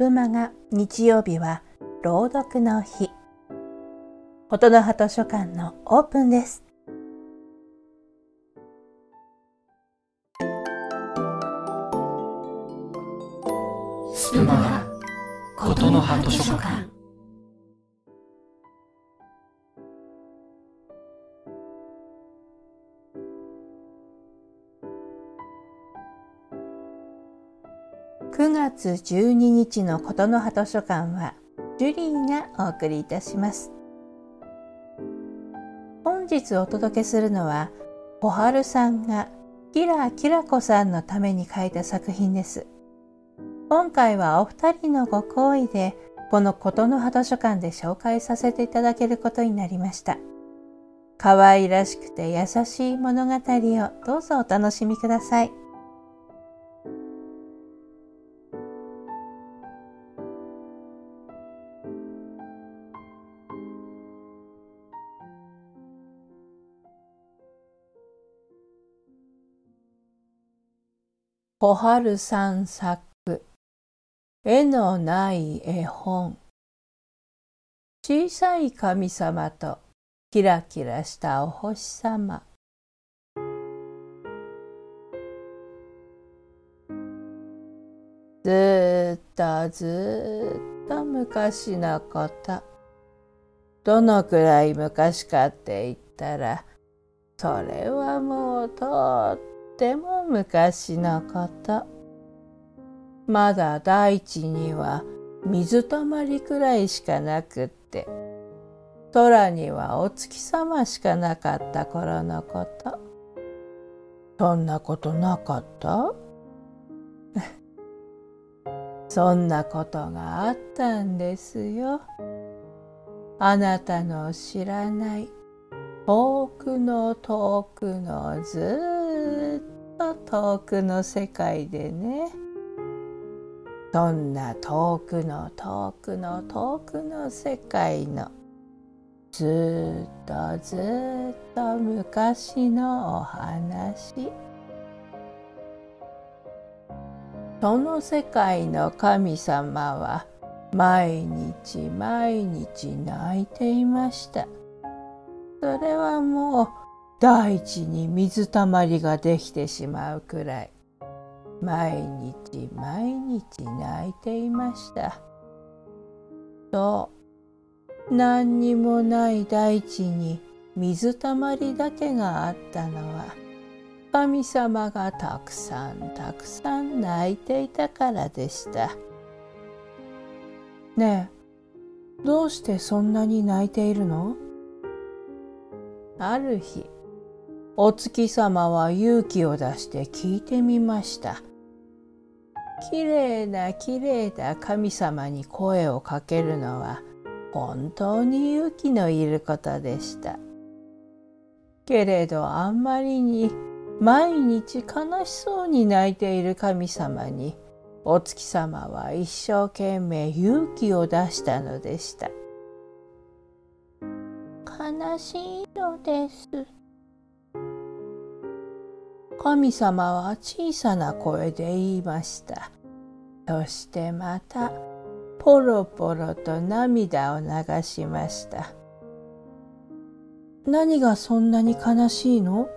プマガ日曜日は朗読の日。琴の葉図書館のオープンです。スプマガ琴の葉図書館。9月12日の琴の葉図書館はジュリーがお送りいたします。本日お届けするのは小春さんがキラキラ子さんのために書いた作品です。今回はお二人のご好意でこの琴の葉図書館で紹介させていただけることになりました。可愛らしくて優しい物語をどうぞお楽しみください。小春さん作絵のない絵本。小さい神様とキラキラしたお星様。ずっとずっと昔のこと。どのくらい昔かって言ったらそれはもうとっても昔のことまだ大地には水たまりくらいしかなくって。空にはお月様しかなかった頃のこと。そんなことなかった？そんなことがあったんですよ。あなたの知らない遠くの遠くのずっと遠くの世界でね。そんな遠くの遠くの遠くの世界の。ずっとずっと昔のお話。その世界の神様は毎日毎日泣いていました。それはもう大地に水たまりができてしまうくらい。毎日毎日泣いていました。そう。何にもない大地に水たまりだけがあったのは神様がたくさんたくさん泣いていたからでした。ねえどうしてそんなに泣いているの？ある日お月様は勇気を出して聞いてみました。きれいなきれいな神様に声をかけるのは本当に勇気のいることでした。けれどあんまりに毎日悲しそうに泣いている神様にお月様は一生懸命勇気を出したのでした。悲しいのです。神様は小さな声で言いました。そしてまたポロポロと涙を流しました。何がそんなに悲しいの？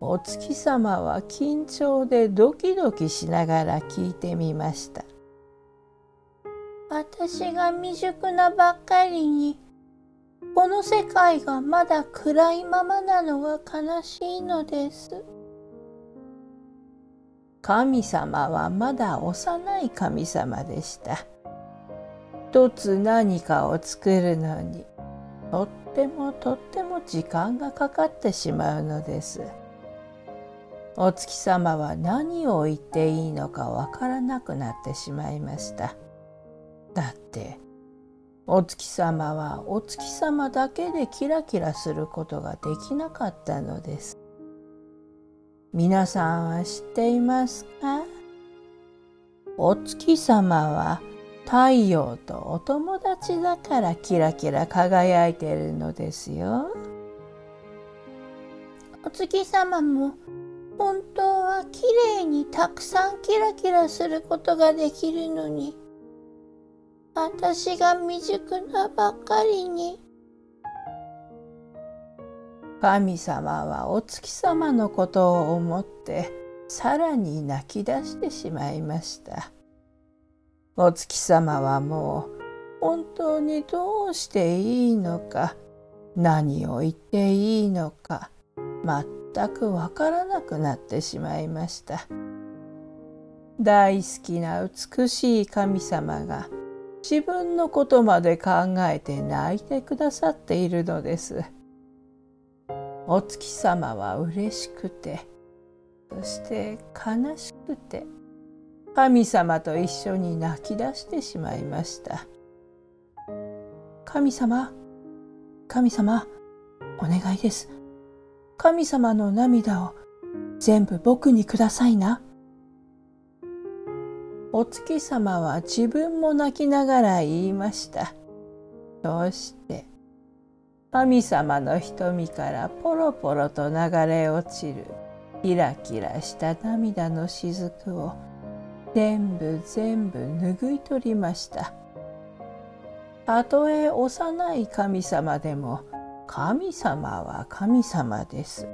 お月様は緊張でドキドキしながら聞いてみました。私が未熟なばっかりにこの世界がまだ暗いままなのが悲しいのです。神様はまだ幼い神様でした。一つ何かを作るのにとってもとっても時間がかかってしまうのです。お月様は何を言っていいのかわからなくなってしまいました。だってお月様はお月様だけでキラキラすることができなかったのです。皆さんは知っていますか？お月様は太陽とお友達だからキラキラ輝いているのですよ。お月様も本当はなきれいにたくさんキラキラすることができるのに私が未熟なばかりに。神様はお月様のことを思ってさらに泣き出してしまいました。お月様はもう本当にどうしていいのか何を言っていいのか全くわからなくなってしまいました。大好きな美しい神様が自分のことまで考えて泣いてくださっているのです。お月様は嬉しくてそして悲しくて神様と一緒に泣き出してしまいました。神様神様お願いです。神様の涙を全部僕にくださいな。お月様は自分も泣きながら言いましたどうして神様の瞳からポロポロと流れ落ちるキラキラした涙の雫を全部全部拭い取りましたたとえ幼い神様でも神様は神様です。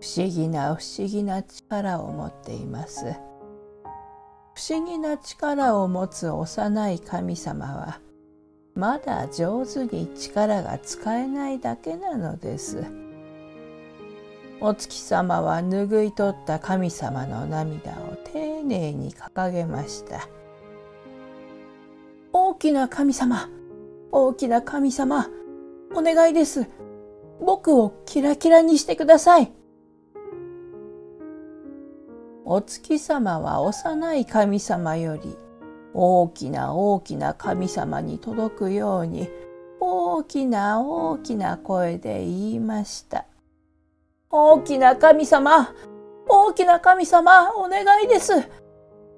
不思議な不思議な力を持っています。思議な力を持つ幼い神様はまだ上手に力が使えないだけなのです。お月様は拭い取った神様の涙を丁寧に掲げました。大きな神様、大きな神様、お願いです。僕をキラキラにしてください。お月様は幼い神様より大きな大きな神様に届くように大きな大きな声で言いました。大きな神様、大きな神様、お願いです。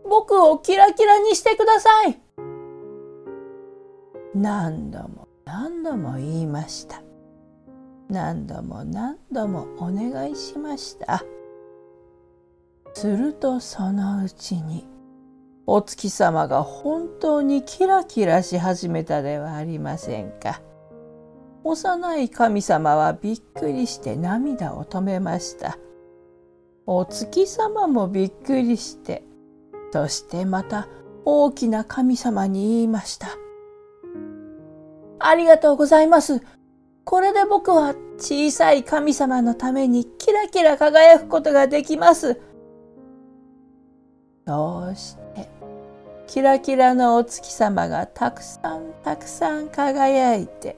僕をキラキラにしてください。何度も何度も言いました何度も何度もお願いしましたするとそのうちにお月様が本当にキラキラし始めたではありませんか幼い神様はびっくりして涙を止めましたお月様もびっくりしてそしてまた大きな神様に言いました「ありがとうございます。これで僕は小さい神様のためにキラキラ輝くことができます。どうして？キラキラのお月様がたくさんたくさん輝いて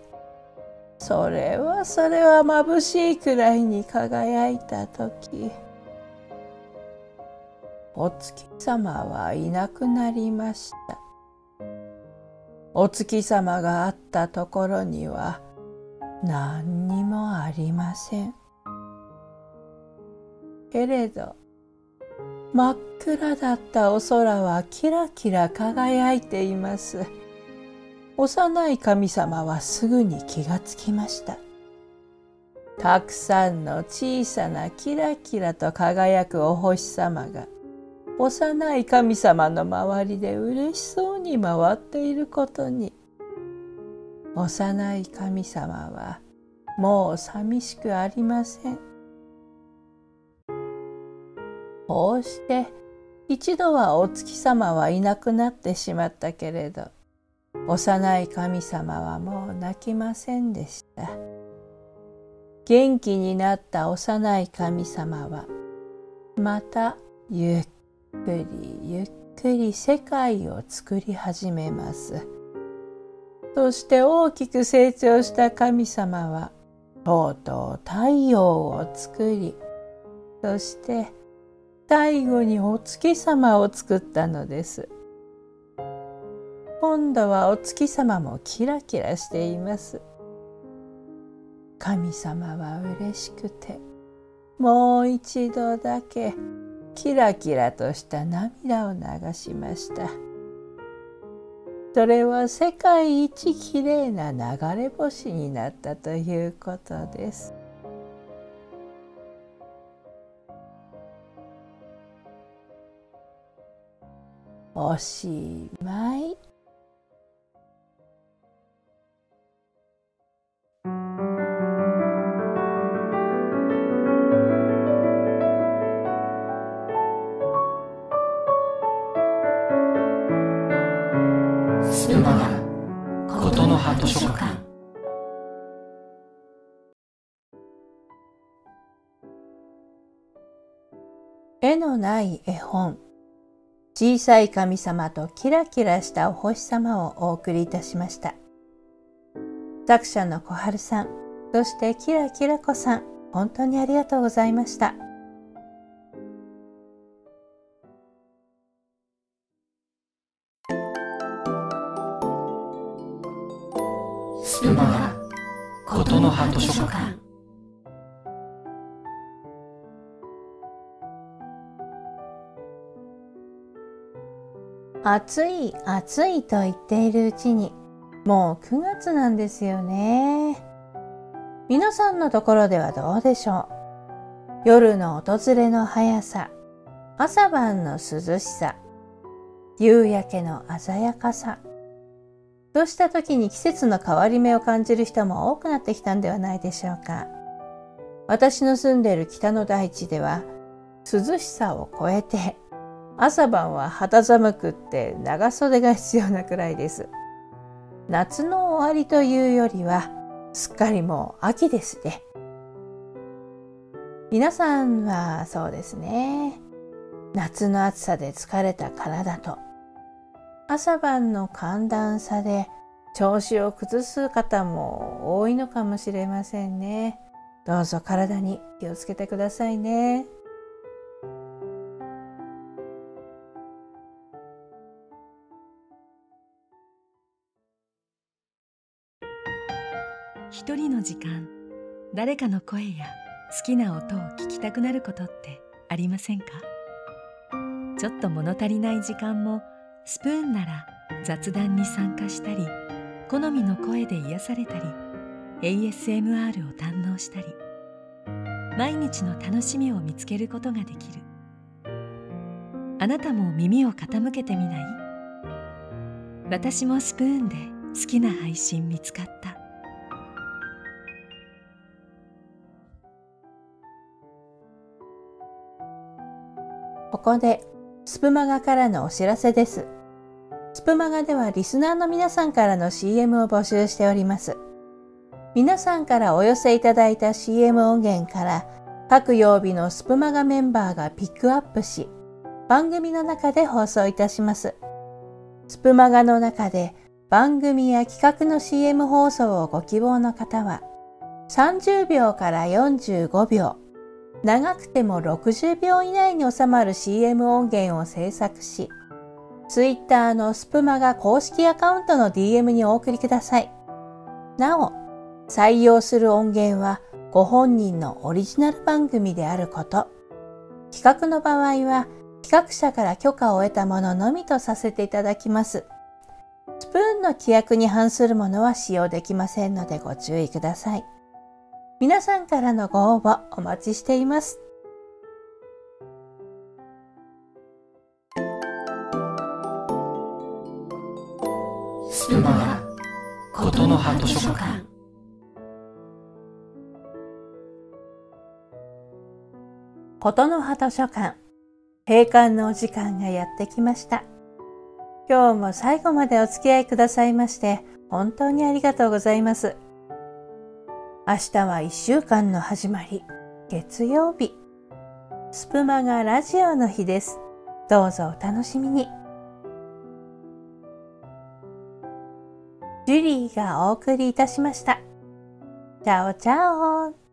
それはそれは眩しいくらいに輝いた時お月様はいなくなりました。お月様があったところには何にもありません。けれど真っ暗だったお空はキラキラ輝いています。幼い神様はすぐに気がつきました。たくさんの小さなキラキラと輝くお星様が幼い神様の周りで嬉しそうに回っていることに幼い神様はもう寂しくありませんこうして一度はお月様はいなくなってしまったけれど幼い神様はもう泣きませんでした元気になった幼い神様はまたゆっくりゆっくり世界を作り始めます。そして大きく成長した神様はとうとう太陽を作りそして最後にお月様を作ったのです。今度はお月様もキラキラしています。神様は嬉しくてもう一度だけキラキラとした涙を流しましたそれは世界一きれいな流れ星になったということですおしまい。絵のない絵本小さい神様とキラキラしたお星様をお送りいたしました。作者の小春さんそしてキラキラ子さん本当にありがとうございました。スプマガことの葉図書館。暑い暑いと言っているうちにもう9月なんですよね。皆さんのところではどうでしょう？夜の訪れの速さ朝晩の涼しさ夕焼けの鮮やかさ。そうした時に季節の変わり目を感じる人も多くなってきたんではないでしょうか。私の住んでいる北の大地では涼しさを超えて朝晩は肌寒くって長袖が必要なくらいです。夏の終わりというよりはすっかりもう秋ですね。皆さんはそうですね。夏の暑さで疲れた体と朝晩の寒暖差で調子を崩す方も多いのかもしれませんね。どうぞ体に気をつけてくださいね。一人の時間。誰かの声や好きな音を聞きたくなることってありませんか？ちょっと物足りない時間もスプーンなら雑談に参加したり好みの声で癒されたり ASMR を堪能したり毎日の楽しみを見つけることができる。あなたも耳を傾けてみない？私もスプーンで好きな配信見つかった。ここでスプマガからのお知らせです。スプマガではリスナーの皆さんからの CM を募集しております。皆さんからお寄せいただいた CM 音源から各曜日のスプマガメンバーがピックアップし、番組の中で放送いたします。スプマガの中で番組や企画の CM 放送をご希望の方は、30秒から45秒、長くても60秒以内に収まる CM 音源を制作し、Twitter のスプマガ公式アカウントの DM にお送りください。なお、採用する音源はご本人のオリジナル番組であること、企画の場合は企画者から許可を得たもののみとさせていただきます。スプーンの規約に反するものは使用できませんのでご注意ください。皆さんからのご応募お待ちしています。スプマガことの葉図書館ことの葉図書館閉館のお時間がやってきました。今日も最後までお付き合いくださいまして本当にありがとうございます。明日は一週間の始まり、月曜日。スプマがラジオの日です。どうぞお楽しみに。ジュリーがお送りいたしました。チャオチャオ